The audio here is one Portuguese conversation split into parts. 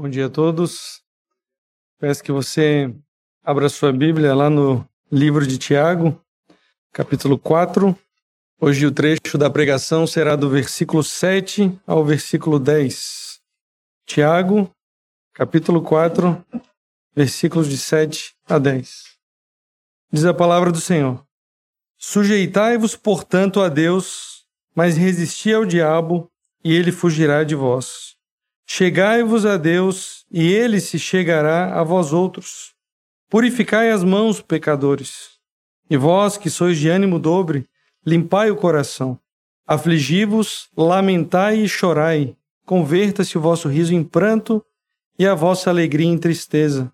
Bom dia a todos. Peço que você abra sua Bíblia lá no livro de Tiago, capítulo 4. Hoje o trecho da pregação será do versículo 7 ao versículo 10. Tiago, capítulo 4, versículos de 7 a 10. Diz a palavra do Senhor: Sujeitai-vos, portanto, a Deus, mas resisti ao diabo, e ele fugirá de vós. Chegai-vos a Deus, e ele se chegará a vós outros. Purificai as mãos, pecadores. E vós, que sois de ânimo dobre, limpai o coração. Afligi-vos, lamentai e chorai. Converta-se o vosso riso em pranto e a vossa alegria em tristeza.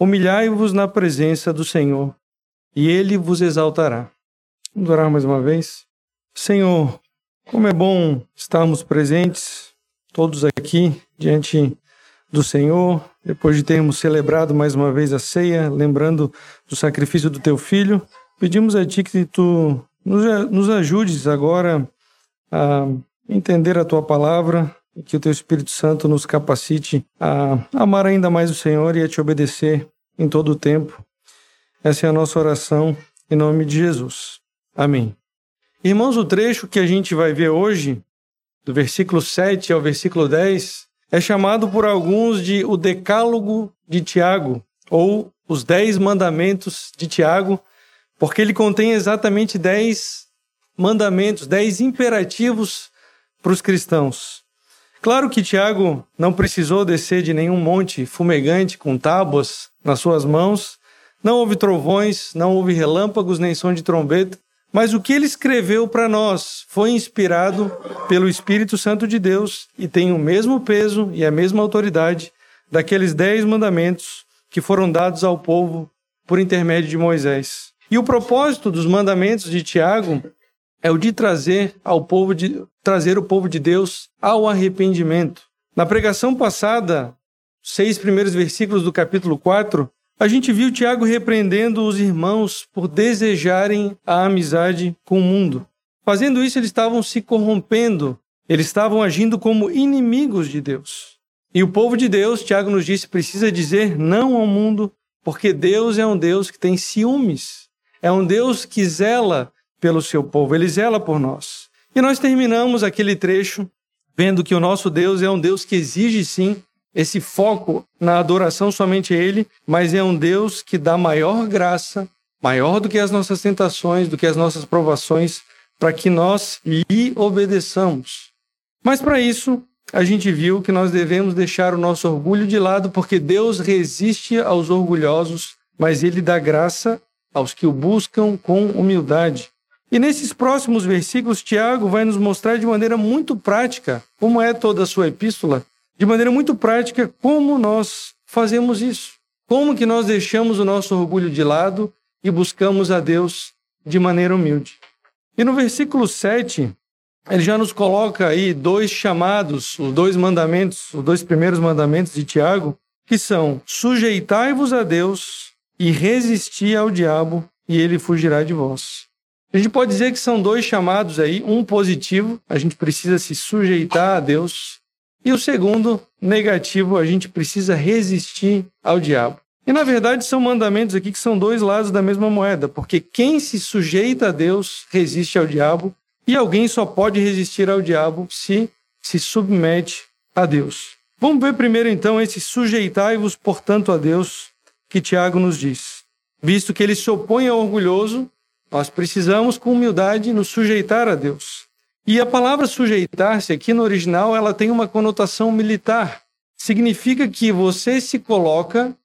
Humilhai-vos na presença do Senhor, e ele vos exaltará. Vamos orar mais uma vez? Senhor, como é bom estarmos presentes todos aqui diante do Senhor, depois de termos celebrado mais uma vez a ceia, lembrando do sacrifício do teu filho, pedimos a ti que tu nos ajudes agora a entender a tua palavra e que o teu Espírito Santo nos capacite a amar ainda mais o Senhor e a te obedecer em todo o tempo. Essa é a nossa oração em nome de Jesus. Amém. Irmãos, o trecho que a gente vai ver hoje do versículo 7 ao versículo 10, é chamado por alguns de o Decálogo de Tiago, ou os Dez Mandamentos de Tiago, porque ele contém exatamente dez mandamentos, dez imperativos para os cristãos. Claro que Tiago não precisou descer de nenhum monte fumegante com tábuas nas suas mãos, não houve trovões, não houve relâmpagos nem som de trombeta, mas o que ele escreveu para nós foi inspirado pelo Espírito Santo de Deus e tem o mesmo peso e a mesma autoridade daqueles dez mandamentos que foram dados ao povo por intermédio de Moisés. E o propósito dos mandamentos de Tiago é o de trazer ao povo de trazer o povo de Deus ao arrependimento. Na pregação passada, seis primeiros versículos do capítulo 4, a gente viu Tiago repreendendo os irmãos por desejarem a amizade com o mundo. Fazendo isso, eles estavam se corrompendo, eles estavam agindo como inimigos de Deus. E o povo de Deus, Tiago nos disse, precisa dizer não ao mundo, porque Deus é um Deus que tem ciúmes. É um Deus que zela pelo seu povo, ele zela por nós. E nós terminamos aquele trecho vendo que o nosso Deus é um Deus que exige sim esse foco na adoração somente a Ele, mas é um Deus que dá maior graça, maior do que as nossas tentações, do que as nossas provações, para que nós lhe obedeçamos. Mas para isso, a gente viu que nós devemos deixar o nosso orgulho de lado, porque Deus resiste aos orgulhosos, mas Ele dá graça aos que o buscam com humildade. E nesses próximos versículos, Tiago vai nos mostrar de maneira muito prática, como é toda a sua epístola, de maneira muito prática como nós fazemos isso. Como que nós deixamos o nosso orgulho de lado e buscamos a Deus de maneira humilde. E no versículo 7, ele já nos coloca aí dois chamados, os dois mandamentos, os dois primeiros mandamentos de Tiago, que são: sujeitai-vos a Deus e resisti ao diabo, e ele fugirá de vós. A gente pode dizer que são dois chamados aí, um positivo, a gente precisa se sujeitar a Deus e o segundo, negativo, a gente precisa resistir ao diabo. E na verdade são mandamentos aqui que são dois lados da mesma moeda, porque quem se sujeita a Deus resiste ao diabo, e alguém só pode resistir ao diabo se se submete a Deus. Vamos ver primeiro então esse sujeitai-vos, portanto, a Deus, que Tiago nos diz. Visto que ele se opõe ao orgulhoso, nós precisamos com humildade nos sujeitar a Deus. E a palavra sujeitar-se aqui no original, ela tem uma conotação militar. Significa que você se coloca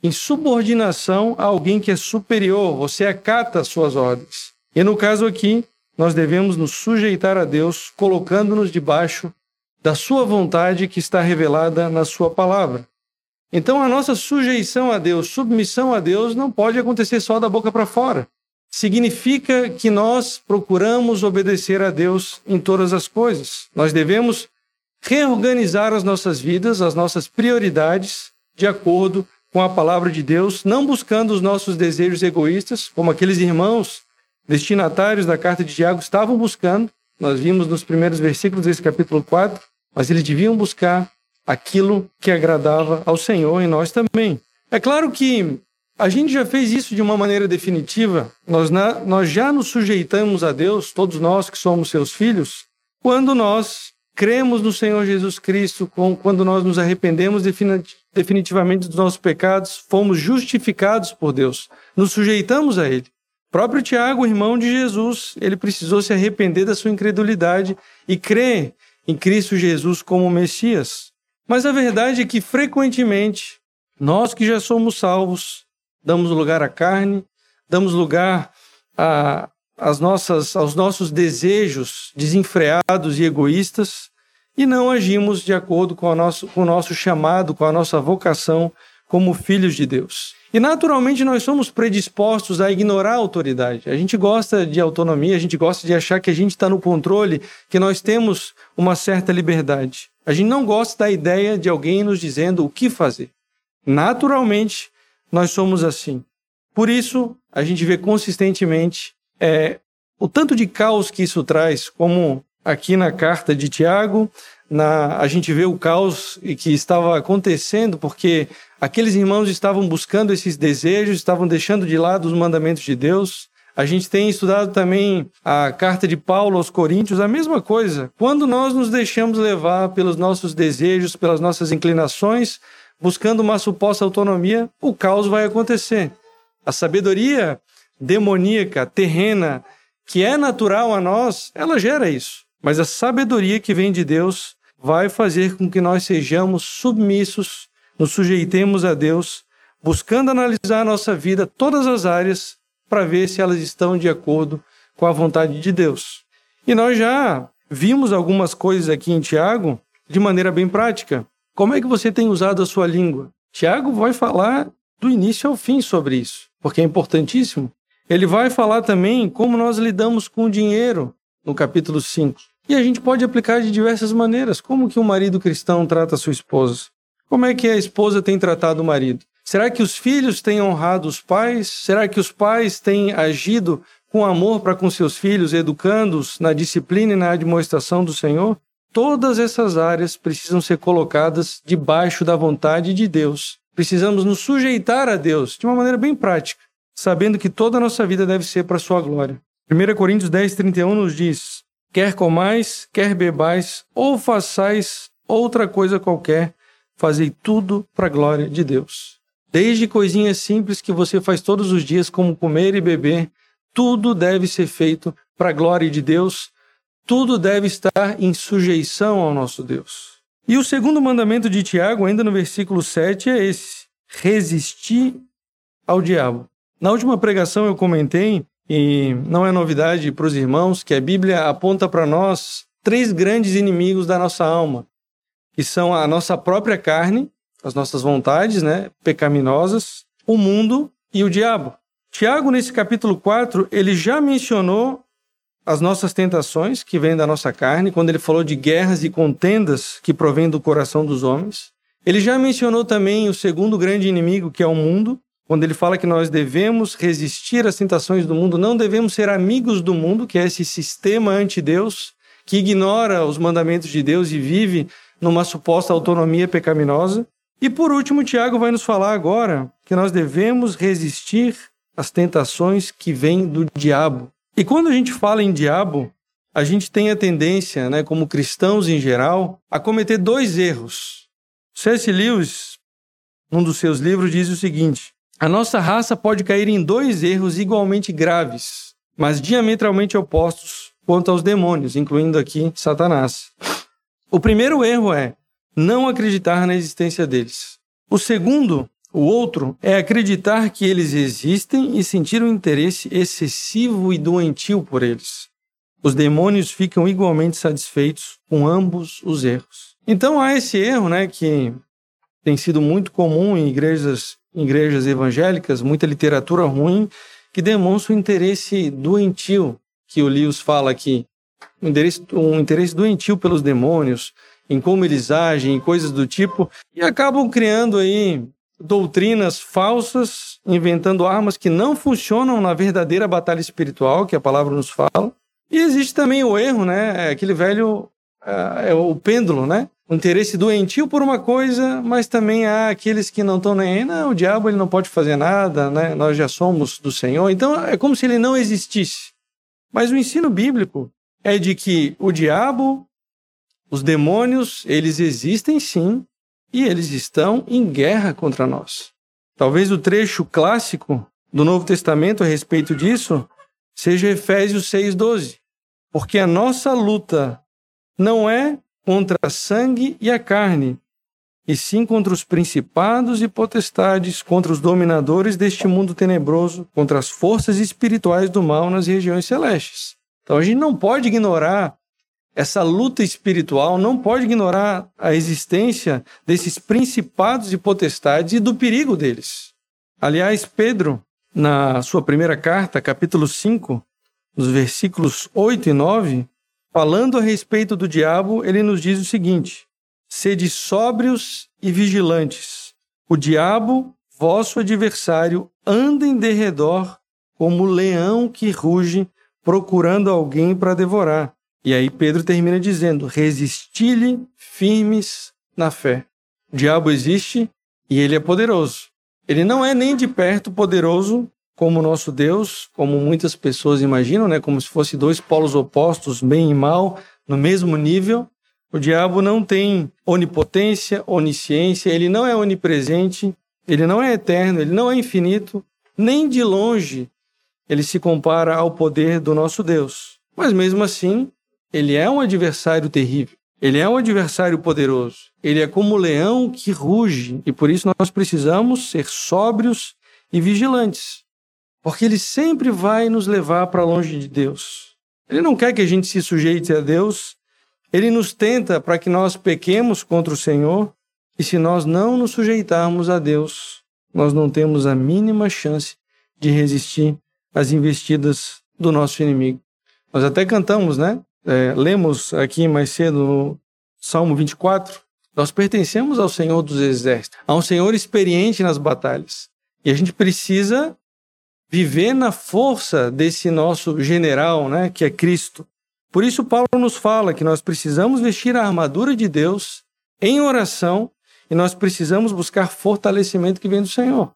em subordinação a alguém que é superior, você acata as suas ordens. E no caso aqui, nós devemos nos sujeitar a Deus, colocando-nos debaixo da sua vontade que está revelada na sua palavra. Então a nossa sujeição a Deus, submissão a Deus não pode acontecer só da boca para fora significa que nós procuramos obedecer a Deus em todas as coisas. Nós devemos reorganizar as nossas vidas, as nossas prioridades, de acordo com a palavra de Deus, não buscando os nossos desejos egoístas, como aqueles irmãos destinatários da carta de Tiago estavam buscando. Nós vimos nos primeiros versículos desse capítulo 4, mas eles deviam buscar aquilo que agradava ao Senhor e nós também. É claro que a gente já fez isso de uma maneira definitiva, nós, na, nós já nos sujeitamos a Deus, todos nós que somos seus filhos, quando nós cremos no Senhor Jesus Cristo, quando nós nos arrependemos definitivamente dos nossos pecados, fomos justificados por Deus, nos sujeitamos a Ele. O próprio Tiago, irmão de Jesus, ele precisou se arrepender da sua incredulidade e crer em Cristo Jesus como Messias. Mas a verdade é que, frequentemente, nós que já somos salvos, damos lugar à carne, damos lugar a, as nossas, aos nossos desejos desenfreados e egoístas e não agimos de acordo com, nosso, com o nosso chamado, com a nossa vocação como filhos de Deus. E naturalmente nós somos predispostos a ignorar a autoridade. A gente gosta de autonomia, a gente gosta de achar que a gente está no controle, que nós temos uma certa liberdade. A gente não gosta da ideia de alguém nos dizendo o que fazer. Naturalmente, nós somos assim. Por isso, a gente vê consistentemente é, o tanto de caos que isso traz, como aqui na carta de Tiago, na, a gente vê o caos que estava acontecendo, porque aqueles irmãos estavam buscando esses desejos, estavam deixando de lado os mandamentos de Deus. A gente tem estudado também a carta de Paulo aos Coríntios, a mesma coisa. Quando nós nos deixamos levar pelos nossos desejos, pelas nossas inclinações, buscando uma suposta autonomia, o caos vai acontecer. A sabedoria demoníaca, terrena, que é natural a nós, ela gera isso. Mas a sabedoria que vem de Deus vai fazer com que nós sejamos submissos, nos sujeitemos a Deus, buscando analisar a nossa vida, todas as áreas, para ver se elas estão de acordo com a vontade de Deus. E nós já vimos algumas coisas aqui em Tiago de maneira bem prática. Como é que você tem usado a sua língua? Tiago vai falar do início ao fim sobre isso, porque é importantíssimo. Ele vai falar também como nós lidamos com o dinheiro no capítulo 5. E a gente pode aplicar de diversas maneiras. Como que um marido cristão trata a sua esposa? Como é que a esposa tem tratado o marido? Será que os filhos têm honrado os pais? Será que os pais têm agido com amor para com seus filhos, educando-os na disciplina e na admoestação do Senhor? Todas essas áreas precisam ser colocadas debaixo da vontade de Deus. Precisamos nos sujeitar a Deus de uma maneira bem prática sabendo que toda a nossa vida deve ser para a sua glória. 1 Coríntios 10, 31 nos diz: Quer comais, quer bebais, ou façais outra coisa qualquer, fazei tudo para a glória de Deus. Desde coisinhas simples que você faz todos os dias, como comer e beber, tudo deve ser feito para a glória de Deus, tudo deve estar em sujeição ao nosso Deus. E o segundo mandamento de Tiago, ainda no versículo 7, é esse: resistir ao diabo. Na última pregação eu comentei, e não é novidade para os irmãos, que a Bíblia aponta para nós três grandes inimigos da nossa alma, que são a nossa própria carne, as nossas vontades né, pecaminosas, o mundo e o diabo. Tiago, nesse capítulo 4, ele já mencionou as nossas tentações que vêm da nossa carne, quando ele falou de guerras e contendas que provêm do coração dos homens. Ele já mencionou também o segundo grande inimigo, que é o mundo, quando ele fala que nós devemos resistir às tentações do mundo, não devemos ser amigos do mundo, que é esse sistema anti-Deus, que ignora os mandamentos de Deus e vive numa suposta autonomia pecaminosa. E por último, Tiago vai nos falar agora que nós devemos resistir às tentações que vêm do diabo. E quando a gente fala em diabo, a gente tem a tendência, né, como cristãos em geral, a cometer dois erros. C.S. Lewis, num dos seus livros, diz o seguinte: a nossa raça pode cair em dois erros igualmente graves, mas diametralmente opostos quanto aos demônios, incluindo aqui Satanás. O primeiro erro é não acreditar na existência deles. O segundo, o outro, é acreditar que eles existem e sentir um interesse excessivo e doentio por eles. Os demônios ficam igualmente satisfeitos com ambos os erros. Então há esse erro, né, que tem sido muito comum em igrejas igrejas evangélicas, muita literatura ruim que demonstra um interesse doentio, que o Lewis fala aqui. Um interesse, um interesse doentio pelos demônios, em como eles agem, coisas do tipo, e acabam criando aí doutrinas falsas, inventando armas que não funcionam na verdadeira batalha espiritual, que a palavra nos fala. E existe também o erro, né? É aquele velho é o pêndulo, né? O interesse doentio por uma coisa, mas também há aqueles que não estão nem aí. Não, o diabo ele não pode fazer nada, né? Nós já somos do Senhor. Então é como se ele não existisse. Mas o ensino bíblico é de que o diabo, os demônios, eles existem sim e eles estão em guerra contra nós. Talvez o trecho clássico do Novo Testamento a respeito disso seja Efésios 6:12, porque a nossa luta não é contra a sangue e a carne, e sim contra os principados e potestades, contra os dominadores deste mundo tenebroso, contra as forças espirituais do mal nas regiões celestes. Então a gente não pode ignorar essa luta espiritual, não pode ignorar a existência desses principados e potestades e do perigo deles. Aliás, Pedro, na sua primeira carta, capítulo 5, nos versículos 8 e 9, Falando a respeito do diabo, ele nos diz o seguinte: Sede sóbrios e vigilantes. O diabo, vosso adversário, anda em derredor como leão que ruge, procurando alguém para devorar. E aí Pedro termina dizendo: Resisti-lhe firmes na fé. O diabo existe e ele é poderoso. Ele não é nem de perto poderoso como nosso Deus, como muitas pessoas imaginam, né, como se fossem dois polos opostos, bem e mal, no mesmo nível. O diabo não tem onipotência, onisciência, ele não é onipresente, ele não é eterno, ele não é infinito, nem de longe ele se compara ao poder do nosso Deus. Mas mesmo assim, ele é um adversário terrível. Ele é um adversário poderoso. Ele é como o leão que ruge, e por isso nós precisamos ser sóbrios e vigilantes. Porque ele sempre vai nos levar para longe de Deus. Ele não quer que a gente se sujeite a Deus. Ele nos tenta para que nós pequemos contra o Senhor. E se nós não nos sujeitarmos a Deus, nós não temos a mínima chance de resistir às investidas do nosso inimigo. Nós até cantamos, né? É, lemos aqui mais cedo no Salmo 24. Nós pertencemos ao Senhor dos Exércitos, a um Senhor experiente nas batalhas. E a gente precisa viver na força desse nosso general, né, que é Cristo. Por isso Paulo nos fala que nós precisamos vestir a armadura de Deus em oração e nós precisamos buscar fortalecimento que vem do Senhor.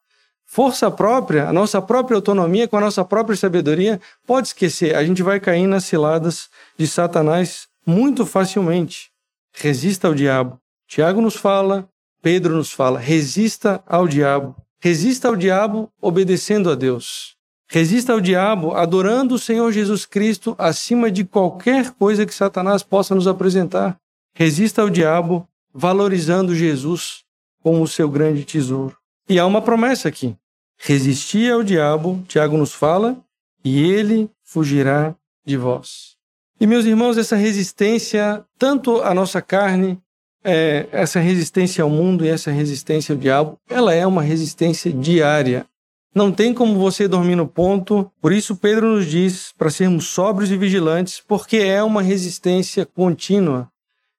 Força própria, a nossa própria autonomia com a nossa própria sabedoria, pode esquecer, a gente vai cair nas ciladas de Satanás muito facilmente. Resista ao diabo. Tiago nos fala, Pedro nos fala, resista ao diabo. Resista ao diabo obedecendo a Deus. Resista ao diabo adorando o Senhor Jesus Cristo acima de qualquer coisa que Satanás possa nos apresentar. Resista ao diabo valorizando Jesus como o seu grande tesouro. E há uma promessa aqui. Resistir ao diabo, Tiago nos fala, e ele fugirá de vós. E meus irmãos, essa resistência, tanto à nossa carne é, essa resistência ao mundo e essa resistência ao diabo, ela é uma resistência diária. Não tem como você dormir no ponto, por isso Pedro nos diz para sermos sóbrios e vigilantes, porque é uma resistência contínua.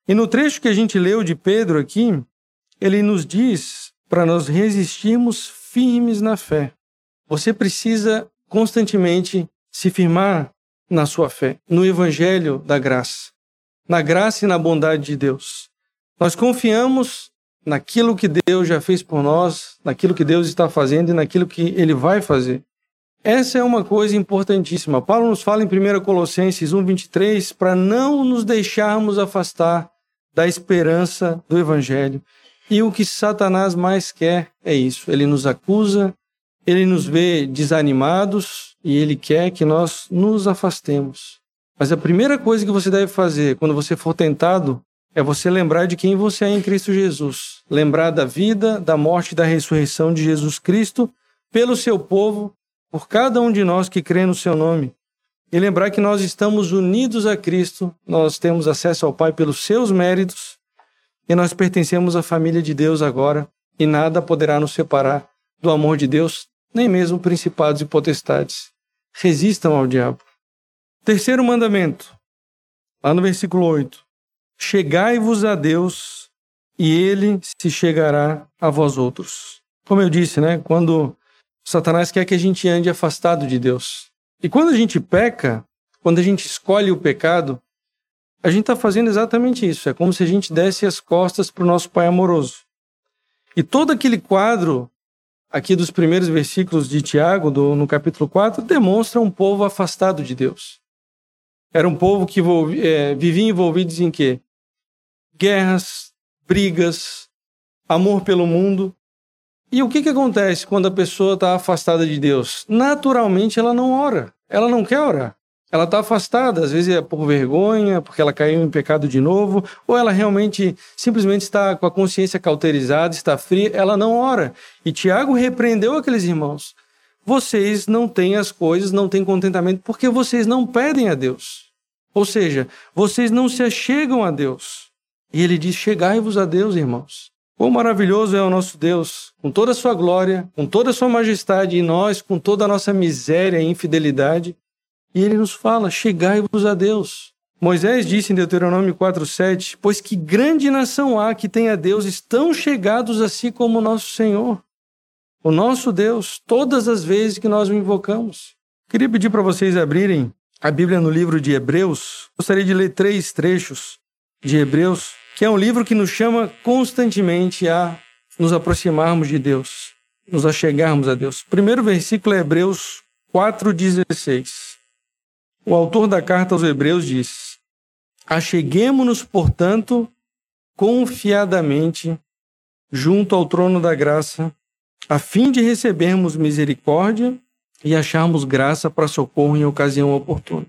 E no trecho que a gente leu de Pedro aqui, ele nos diz para nós resistirmos firmes na fé. Você precisa constantemente se firmar na sua fé, no evangelho da graça, na graça e na bondade de Deus. Nós confiamos naquilo que Deus já fez por nós, naquilo que Deus está fazendo e naquilo que Ele vai fazer. Essa é uma coisa importantíssima. Paulo nos fala em 1 Colossenses 1,23 para não nos deixarmos afastar da esperança do Evangelho. E o que Satanás mais quer é isso. Ele nos acusa, ele nos vê desanimados e ele quer que nós nos afastemos. Mas a primeira coisa que você deve fazer quando você for tentado é você lembrar de quem você é em Cristo Jesus. Lembrar da vida, da morte e da ressurreição de Jesus Cristo pelo seu povo, por cada um de nós que crê no seu nome. E lembrar que nós estamos unidos a Cristo, nós temos acesso ao Pai pelos seus méritos e nós pertencemos à família de Deus agora e nada poderá nos separar do amor de Deus, nem mesmo principados e potestades. Resistam ao diabo. Terceiro mandamento, lá no versículo 8. Chegai-vos a Deus e ele se chegará a vós outros. Como eu disse, né? Quando Satanás quer que a gente ande afastado de Deus. E quando a gente peca, quando a gente escolhe o pecado, a gente está fazendo exatamente isso. É como se a gente desse as costas para o nosso Pai amoroso. E todo aquele quadro aqui dos primeiros versículos de Tiago, do, no capítulo 4, demonstra um povo afastado de Deus. Era um povo que é, vivia envolvido em quê? Guerras, brigas, amor pelo mundo. E o que, que acontece quando a pessoa está afastada de Deus? Naturalmente ela não ora, ela não quer orar. Ela está afastada, às vezes é por vergonha, porque ela caiu em pecado de novo, ou ela realmente simplesmente está com a consciência cauterizada, está fria, ela não ora. E Tiago repreendeu aqueles irmãos. Vocês não têm as coisas, não têm contentamento, porque vocês não pedem a Deus. Ou seja, vocês não se achegam a Deus. E ele diz: Chegai-vos a Deus, irmãos. Quão maravilhoso é o nosso Deus, com toda a sua glória, com toda a sua majestade, e nós, com toda a nossa miséria e infidelidade, e ele nos fala: chegai-vos a Deus. Moisés disse em Deuteronômio 4,7: Pois que grande nação há que tenha Deus tão chegados a si como o nosso Senhor, o nosso Deus, todas as vezes que nós o invocamos. Queria pedir para vocês abrirem a Bíblia no livro de Hebreus. Gostaria de ler três trechos de Hebreus, que é um livro que nos chama constantemente a nos aproximarmos de Deus, nos achegarmos a Deus. O primeiro versículo é Hebreus 4,16. O autor da carta aos Hebreus diz: Acheguemo-nos, portanto, confiadamente junto ao trono da graça, a fim de recebermos misericórdia e acharmos graça para socorro em ocasião oportuna.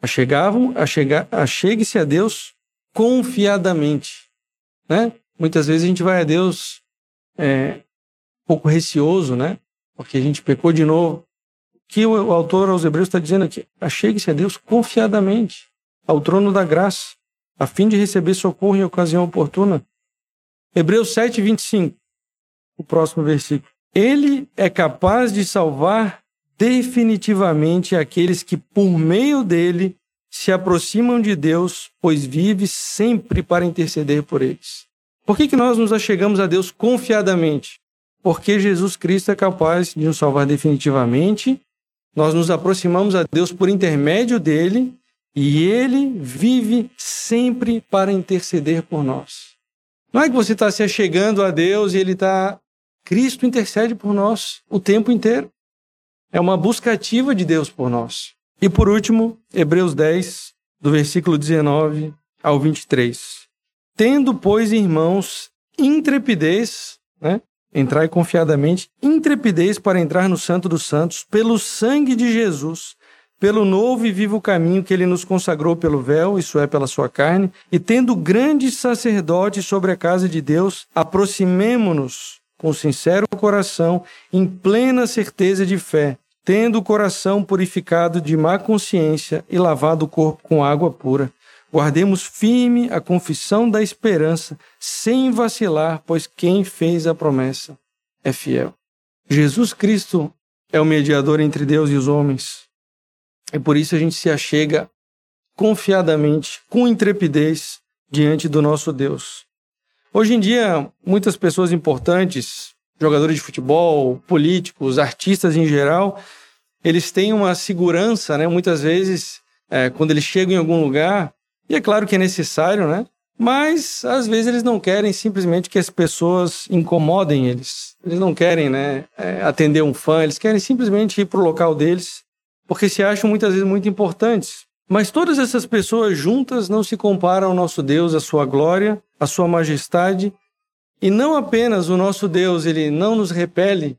Achegavam, achega, achegue-se a Deus confiadamente. Né? Muitas vezes a gente vai a Deus é, um pouco receoso, né? Porque a gente pecou de novo que o, autor aos Hebreus está dizendo aqui: achegue-se a Deus confiadamente ao trono da graça, a fim de receber socorro em ocasião oportuna. Hebreus 7, 25, o próximo versículo. Ele é capaz de salvar definitivamente aqueles que, por meio dele, se aproximam de Deus, pois vive sempre para interceder por eles. Por que, que nós nos achegamos a Deus confiadamente? Porque Jesus Cristo é capaz de nos salvar definitivamente nós nos aproximamos a Deus por intermédio dele e ele vive sempre para interceder por nós. Não é que você está se achegando a Deus e ele está. Cristo intercede por nós o tempo inteiro. É uma busca ativa de Deus por nós. E por último, Hebreus 10, do versículo 19 ao 23. Tendo, pois, irmãos, intrepidez, né? Entrai confiadamente, intrepidez para entrar no Santo dos Santos, pelo sangue de Jesus, pelo novo e vivo caminho que ele nos consagrou pelo véu, isso é, pela sua carne, e tendo grande sacerdote sobre a casa de Deus, aproximemo-nos com sincero coração, em plena certeza de fé, tendo o coração purificado de má consciência e lavado o corpo com água pura. Guardemos firme a confissão da esperança, sem vacilar, pois quem fez a promessa é fiel. Jesus Cristo é o mediador entre Deus e os homens. E por isso a gente se achega confiadamente, com intrepidez, diante do nosso Deus. Hoje em dia, muitas pessoas importantes, jogadores de futebol, políticos, artistas em geral, eles têm uma segurança, né? Muitas vezes, é, quando eles chegam em algum lugar, e é claro que é necessário, né? Mas às vezes eles não querem simplesmente que as pessoas incomodem eles. Eles não querem, né, é, atender um fã, eles querem simplesmente ir para o local deles, porque se acham muitas vezes muito importantes. Mas todas essas pessoas juntas não se comparam ao nosso Deus, à sua glória, à sua majestade. E não apenas o nosso Deus, ele não nos repele,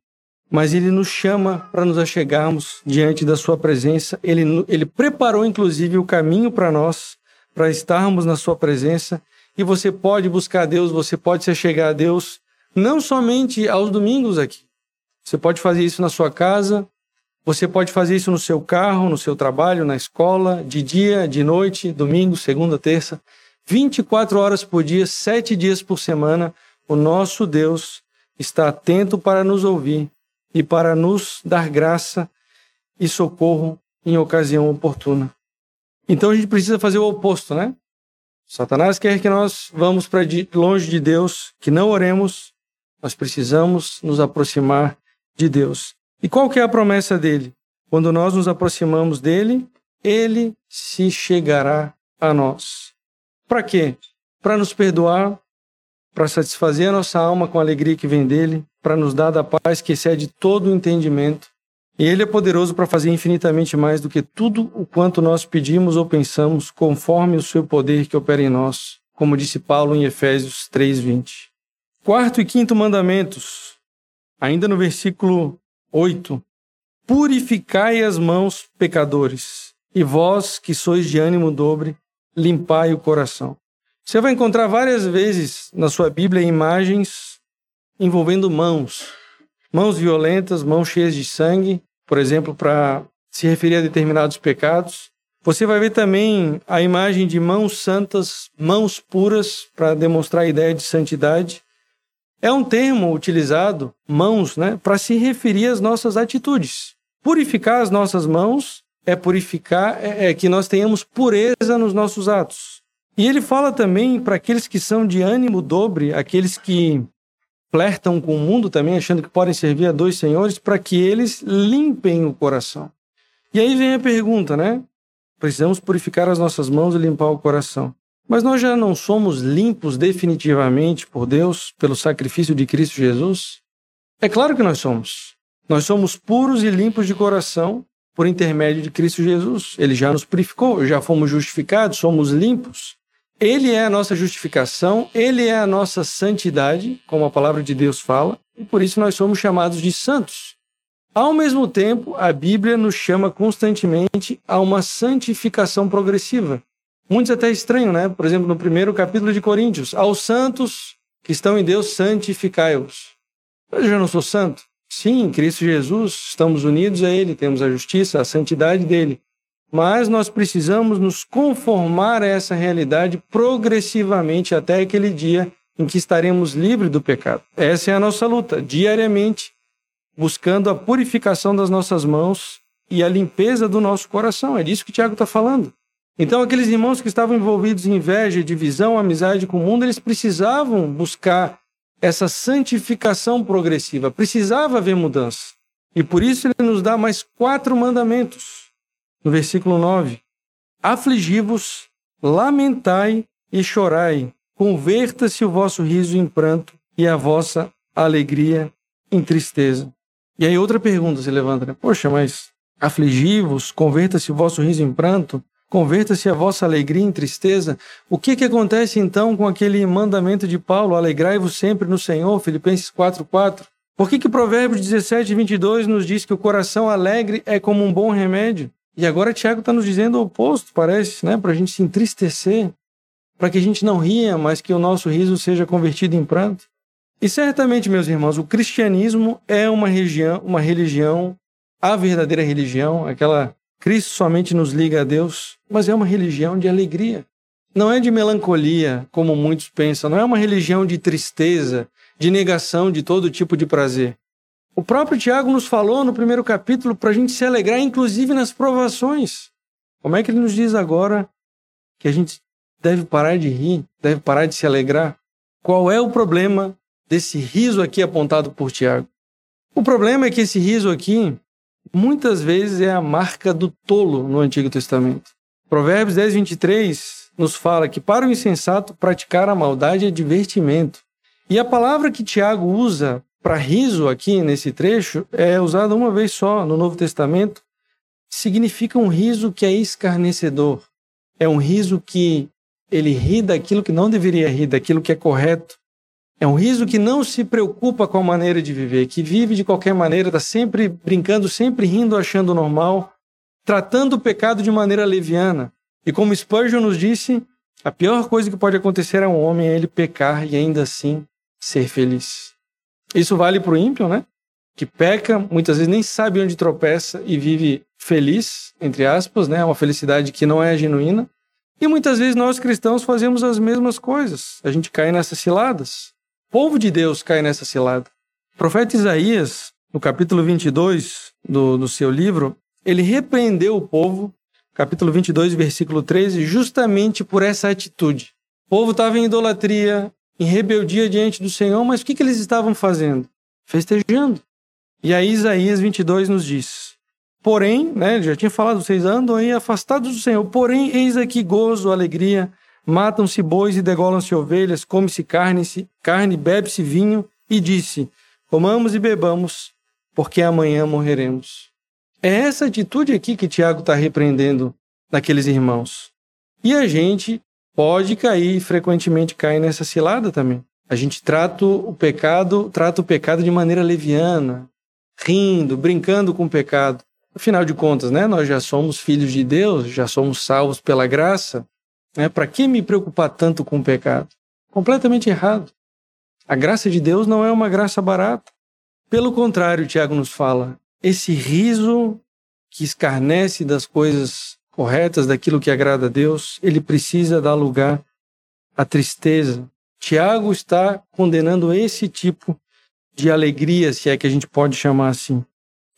mas ele nos chama para nos achegarmos diante da sua presença. Ele, ele preparou inclusive o caminho para nós para estarmos na Sua presença. E você pode buscar Deus, você pode se chegar a Deus, não somente aos domingos aqui. Você pode fazer isso na sua casa, você pode fazer isso no seu carro, no seu trabalho, na escola, de dia, de noite, domingo, segunda, terça. 24 horas por dia, sete dias por semana, o nosso Deus está atento para nos ouvir e para nos dar graça e socorro em ocasião oportuna. Então a gente precisa fazer o oposto, né? Satanás quer que nós vamos para longe de Deus, que não oremos. Nós precisamos nos aproximar de Deus. E qual que é a promessa dele? Quando nós nos aproximamos dele, ele se chegará a nós. Para quê? Para nos perdoar, para satisfazer a nossa alma com a alegria que vem dele, para nos dar da paz que excede todo o entendimento. E ele é poderoso para fazer infinitamente mais do que tudo o quanto nós pedimos ou pensamos, conforme o seu poder que opera em nós, como disse Paulo em Efésios 3:20. Quarto e quinto mandamentos, ainda no versículo 8. Purificai as mãos, pecadores, e vós que sois de ânimo dobre, limpai o coração. Você vai encontrar várias vezes na sua Bíblia imagens envolvendo mãos. Mãos violentas, mãos cheias de sangue, por exemplo, para se referir a determinados pecados. Você vai ver também a imagem de mãos santas, mãos puras, para demonstrar a ideia de santidade. É um termo utilizado, mãos, né, para se referir às nossas atitudes. Purificar as nossas mãos é purificar, é, é que nós tenhamos pureza nos nossos atos. E ele fala também para aqueles que são de ânimo dobre, aqueles que flertam com o mundo também, achando que podem servir a dois senhores, para que eles limpem o coração. E aí vem a pergunta, né? Precisamos purificar as nossas mãos e limpar o coração. Mas nós já não somos limpos definitivamente por Deus pelo sacrifício de Cristo Jesus? É claro que nós somos. Nós somos puros e limpos de coração por intermédio de Cristo Jesus. Ele já nos purificou, já fomos justificados, somos limpos. Ele é a nossa justificação, ele é a nossa santidade, como a palavra de Deus fala, e por isso nós somos chamados de santos. Ao mesmo tempo, a Bíblia nos chama constantemente a uma santificação progressiva. Muitos até estranham, né? Por exemplo, no primeiro capítulo de Coríntios, aos santos que estão em Deus, santificai-os. Eu já não sou santo? Sim, em Cristo Jesus estamos unidos a Ele, temos a justiça, a santidade dele. Mas nós precisamos nos conformar a essa realidade progressivamente até aquele dia em que estaremos livres do pecado. Essa é a nossa luta, diariamente, buscando a purificação das nossas mãos e a limpeza do nosso coração. É disso que Tiago está falando. Então, aqueles irmãos que estavam envolvidos em inveja, divisão, amizade com o mundo, eles precisavam buscar essa santificação progressiva, precisava haver mudança. E por isso ele nos dá mais quatro mandamentos no versículo 9: Afligi-vos, lamentai e chorai, converta-se o vosso riso em pranto e a vossa alegria em tristeza. E aí outra pergunta se levanta, né? Poxa, mas afligi-vos, converta-se o vosso riso em pranto, converta-se a vossa alegria em tristeza. O que, que acontece então com aquele mandamento de Paulo, alegrai-vos sempre no Senhor, Filipenses 4,4? Por que, que Provérbios 17, 22 nos diz que o coração alegre é como um bom remédio? E agora Tiago está nos dizendo o oposto, parece, né? Para a gente se entristecer, para que a gente não ria, mas que o nosso riso seja convertido em pranto. E certamente, meus irmãos, o cristianismo é uma, região, uma religião, a verdadeira religião, aquela Cristo somente nos liga a Deus, mas é uma religião de alegria. Não é de melancolia, como muitos pensam, não é uma religião de tristeza, de negação de todo tipo de prazer. O próprio Tiago nos falou no primeiro capítulo para a gente se alegrar, inclusive nas provações. Como é que ele nos diz agora que a gente deve parar de rir, deve parar de se alegrar? Qual é o problema desse riso aqui apontado por Tiago? O problema é que esse riso aqui, muitas vezes, é a marca do tolo no Antigo Testamento. Provérbios 10, 23 nos fala que para o insensato praticar a maldade é divertimento. E a palavra que Tiago usa para riso aqui nesse trecho é usada uma vez só no Novo Testamento. Significa um riso que é escarnecedor. É um riso que ele ri daquilo que não deveria rir, daquilo que é correto. É um riso que não se preocupa com a maneira de viver, que vive de qualquer maneira, está sempre brincando, sempre rindo, achando normal, tratando o pecado de maneira leviana. E como Spurgeon nos disse, a pior coisa que pode acontecer a um homem é ele pecar e ainda assim ser feliz. Isso vale para o ímpio, né? Que peca, muitas vezes nem sabe onde tropeça e vive feliz, entre aspas, né? Uma felicidade que não é genuína. E muitas vezes nós cristãos fazemos as mesmas coisas. A gente cai nessas ciladas. O povo de Deus cai nessa cilada. O profeta Isaías, no capítulo 22 do, do seu livro, ele repreendeu o povo, capítulo 22, versículo 13, justamente por essa atitude. O povo estava em idolatria, em rebeldia diante do Senhor, mas o que, que eles estavam fazendo? Festejando. E aí Isaías 22 nos diz: Porém, né, ele já tinha falado, vocês andam aí afastados do Senhor, porém, eis aqui gozo, alegria, matam-se bois e degolam-se ovelhas, come-se carne, carne bebe-se vinho, e disse: Comamos e bebamos, porque amanhã morreremos. É essa atitude aqui que Tiago está repreendendo naqueles irmãos. E a gente pode cair, frequentemente cai nessa cilada também. A gente trata o pecado, trata o pecado de maneira leviana, rindo, brincando com o pecado. Afinal de contas, né, nós já somos filhos de Deus, já somos salvos pela graça. Né? Para que me preocupar tanto com o pecado? Completamente errado. A graça de Deus não é uma graça barata. Pelo contrário, Tiago nos fala, esse riso que escarnece das coisas corretas, daquilo que agrada a Deus, ele precisa dar lugar à tristeza. Tiago está condenando esse tipo de alegria, se é que a gente pode chamar assim.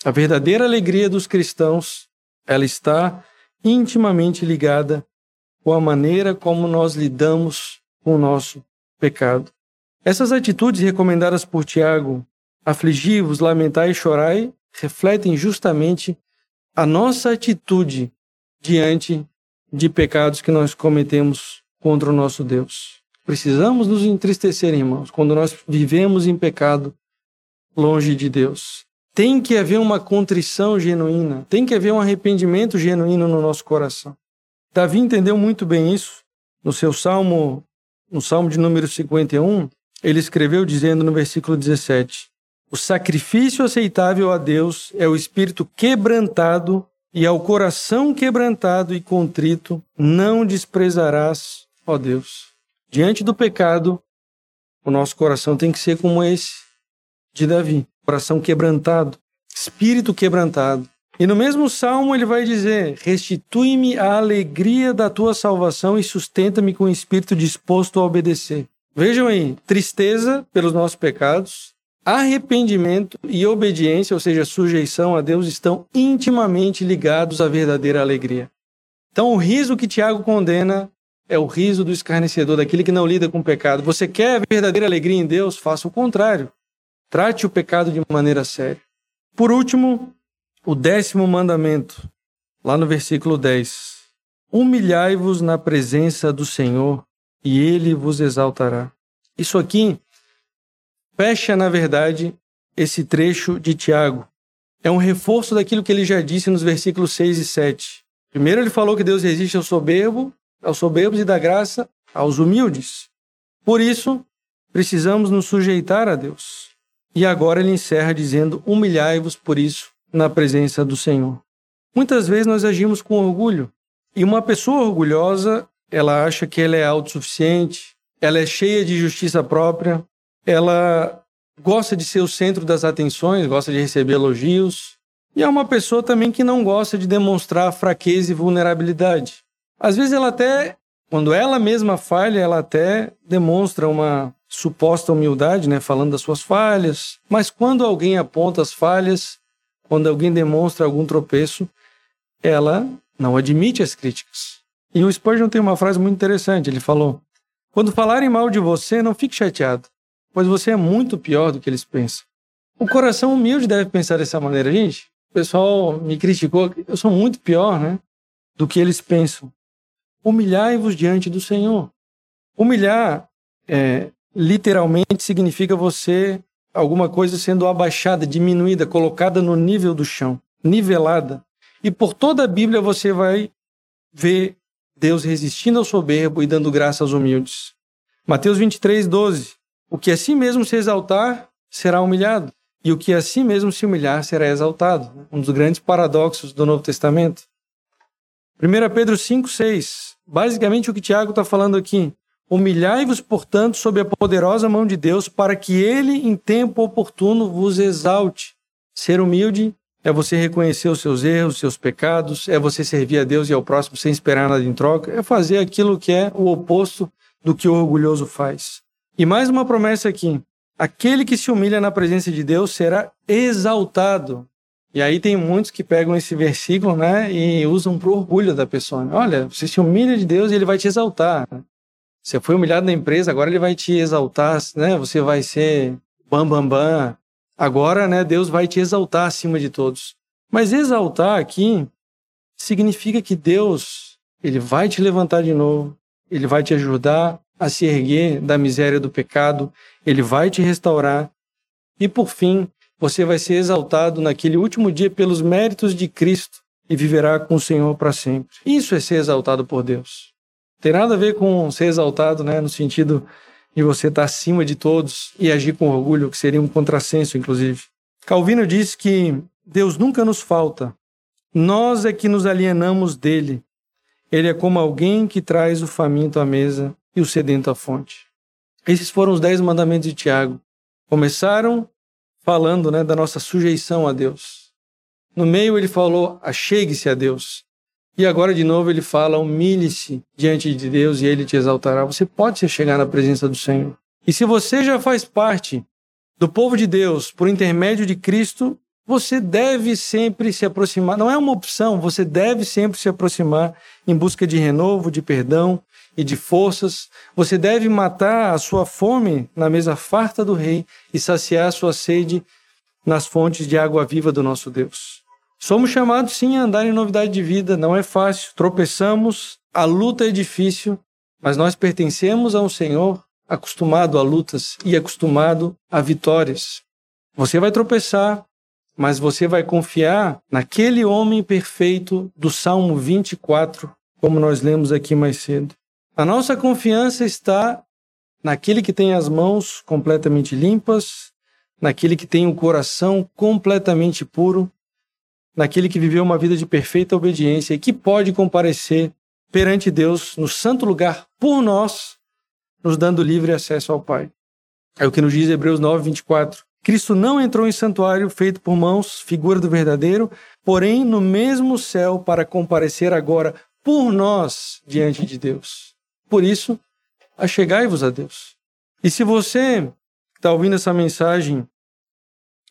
A verdadeira alegria dos cristãos, ela está intimamente ligada com a maneira como nós lidamos com o nosso pecado. Essas atitudes recomendadas por Tiago, afligi-vos, lamentai e chorai, refletem justamente a nossa atitude diante de pecados que nós cometemos contra o nosso Deus. Precisamos nos entristecer, irmãos, quando nós vivemos em pecado longe de Deus. Tem que haver uma contrição genuína, tem que haver um arrependimento genuíno no nosso coração. Davi entendeu muito bem isso no seu salmo, no salmo de número 51, ele escreveu dizendo no versículo 17: O sacrifício aceitável a Deus é o espírito quebrantado, e ao coração quebrantado e contrito não desprezarás, ó Deus. Diante do pecado, o nosso coração tem que ser como esse de Davi coração quebrantado, espírito quebrantado. E no mesmo salmo ele vai dizer: Restitui-me a alegria da tua salvação e sustenta-me com o espírito disposto a obedecer. Vejam aí, tristeza pelos nossos pecados, arrependimento e obediência, ou seja, sujeição a Deus, estão intimamente ligados à verdadeira alegria. Então, o riso que Tiago condena é o riso do escarnecedor, daquele que não lida com o pecado. Você quer a verdadeira alegria em Deus? Faça o contrário. Trate o pecado de maneira séria. Por último, o décimo mandamento, lá no versículo 10. Humilhai-vos na presença do Senhor e ele vos exaltará. Isso aqui fecha, na verdade, esse trecho de Tiago. É um reforço daquilo que ele já disse nos versículos 6 e 7. Primeiro ele falou que Deus resiste ao soberbo, aos soberbos e dá graça aos humildes. Por isso, precisamos nos sujeitar a Deus. E agora ele encerra dizendo: Humilhai-vos por isso na presença do Senhor. Muitas vezes nós agimos com orgulho. E uma pessoa orgulhosa, ela acha que ela é autossuficiente, ela é cheia de justiça própria, ela gosta de ser o centro das atenções, gosta de receber elogios. E é uma pessoa também que não gosta de demonstrar fraqueza e vulnerabilidade. Às vezes ela até, quando ela mesma falha, ela até demonstra uma suposta humildade, né, falando das suas falhas, mas quando alguém aponta as falhas, quando alguém demonstra algum tropeço, ela não admite as críticas. E o Spurgeon tem uma frase muito interessante, ele falou: "Quando falarem mal de você, não fique chateado, pois você é muito pior do que eles pensam." O coração humilde deve pensar dessa maneira, gente. O pessoal me criticou, eu sou muito pior, né, do que eles pensam. Humilhai-vos diante do Senhor. Humilhar é, literalmente significa você alguma coisa sendo abaixada, diminuída, colocada no nível do chão, nivelada. E por toda a Bíblia você vai ver Deus resistindo ao soberbo e dando graça aos humildes. Mateus 23, 12. O que a si mesmo se exaltar será humilhado, e o que a si mesmo se humilhar será exaltado. Um dos grandes paradoxos do Novo Testamento. 1 Pedro 5, 6. Basicamente o que Tiago está falando aqui. Humilhai-vos, portanto, sob a poderosa mão de Deus, para que ele, em tempo oportuno, vos exalte. Ser humilde é você reconhecer os seus erros, os seus pecados, é você servir a Deus e ao próximo sem esperar nada em troca, é fazer aquilo que é o oposto do que o orgulhoso faz. E mais uma promessa aqui: aquele que se humilha na presença de Deus será exaltado. E aí tem muitos que pegam esse versículo, né, e usam para o orgulho da pessoa. Olha, você se humilha de Deus e ele vai te exaltar. Você foi humilhado na empresa, agora ele vai te exaltar, né? Você vai ser bam bam bam. Agora, né, Deus vai te exaltar acima de todos. Mas exaltar aqui significa que Deus, ele vai te levantar de novo, ele vai te ajudar a se erguer da miséria do pecado, ele vai te restaurar e por fim, você vai ser exaltado naquele último dia pelos méritos de Cristo e viverá com o Senhor para sempre. Isso é ser exaltado por Deus. Tem nada a ver com ser exaltado, né, no sentido de você estar acima de todos e agir com orgulho, que seria um contrassenso, inclusive. Calvino diz que Deus nunca nos falta. Nós é que nos alienamos dele. Ele é como alguém que traz o faminto à mesa e o sedento à fonte. Esses foram os dez mandamentos de Tiago. Começaram falando né, da nossa sujeição a Deus. No meio ele falou, achegue-se a Deus. E agora de novo ele fala, humilhe-se diante de Deus e ele te exaltará. Você pode se chegar na presença do Senhor. E se você já faz parte do povo de Deus por intermédio de Cristo, você deve sempre se aproximar. Não é uma opção, você deve sempre se aproximar em busca de renovo, de perdão e de forças. Você deve matar a sua fome na mesa farta do rei e saciar a sua sede nas fontes de água viva do nosso Deus. Somos chamados sim a andar em novidade de vida, não é fácil, tropeçamos, a luta é difícil, mas nós pertencemos a um Senhor acostumado a lutas e acostumado a vitórias. Você vai tropeçar, mas você vai confiar naquele homem perfeito do Salmo 24, como nós lemos aqui mais cedo. A nossa confiança está naquele que tem as mãos completamente limpas, naquele que tem o um coração completamente puro, naquele que viveu uma vida de perfeita obediência e que pode comparecer perante Deus no santo lugar por nós, nos dando livre acesso ao Pai. É o que nos diz Hebreus 9, 24. Cristo não entrou em santuário feito por mãos, figura do verdadeiro, porém no mesmo céu para comparecer agora por nós diante de Deus. Por isso, achegai-vos a Deus. E se você está ouvindo essa mensagem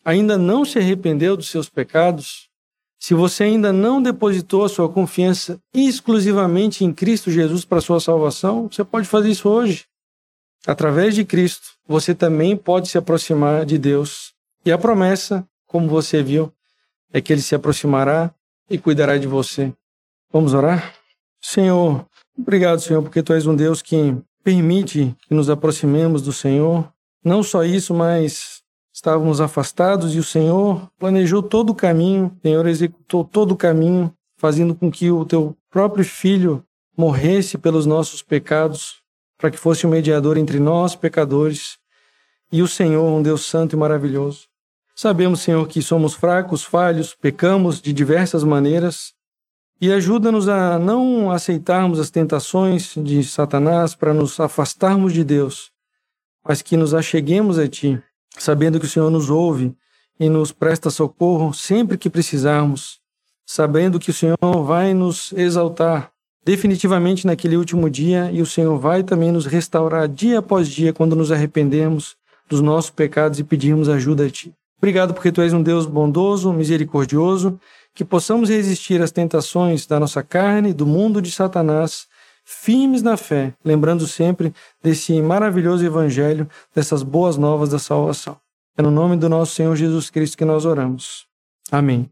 ainda não se arrependeu dos seus pecados, se você ainda não depositou a sua confiança exclusivamente em Cristo Jesus para a sua salvação, você pode fazer isso hoje. Através de Cristo, você também pode se aproximar de Deus. E a promessa, como você viu, é que Ele se aproximará e cuidará de você. Vamos orar? Senhor, Obrigado, Senhor, porque Tu és um Deus que permite que nos aproximemos do Senhor. Não só isso, mas estávamos afastados e o Senhor planejou todo o caminho, o Senhor executou todo o caminho, fazendo com que o Teu próprio Filho morresse pelos nossos pecados, para que fosse o um mediador entre nós, pecadores, e o Senhor, um Deus santo e maravilhoso. Sabemos, Senhor, que somos fracos, falhos, pecamos de diversas maneiras, e ajuda-nos a não aceitarmos as tentações de Satanás para nos afastarmos de Deus, mas que nos acheguemos a Ti, sabendo que o Senhor nos ouve e nos presta socorro sempre que precisarmos, sabendo que o Senhor vai nos exaltar definitivamente naquele último dia e o Senhor vai também nos restaurar dia após dia quando nos arrependermos dos nossos pecados e pedirmos ajuda a Ti. Obrigado porque Tu és um Deus bondoso, misericordioso que possamos resistir às tentações da nossa carne, do mundo de Satanás, firmes na fé, lembrando sempre desse maravilhoso evangelho, dessas boas novas da salvação. É no nome do nosso Senhor Jesus Cristo que nós oramos. Amém.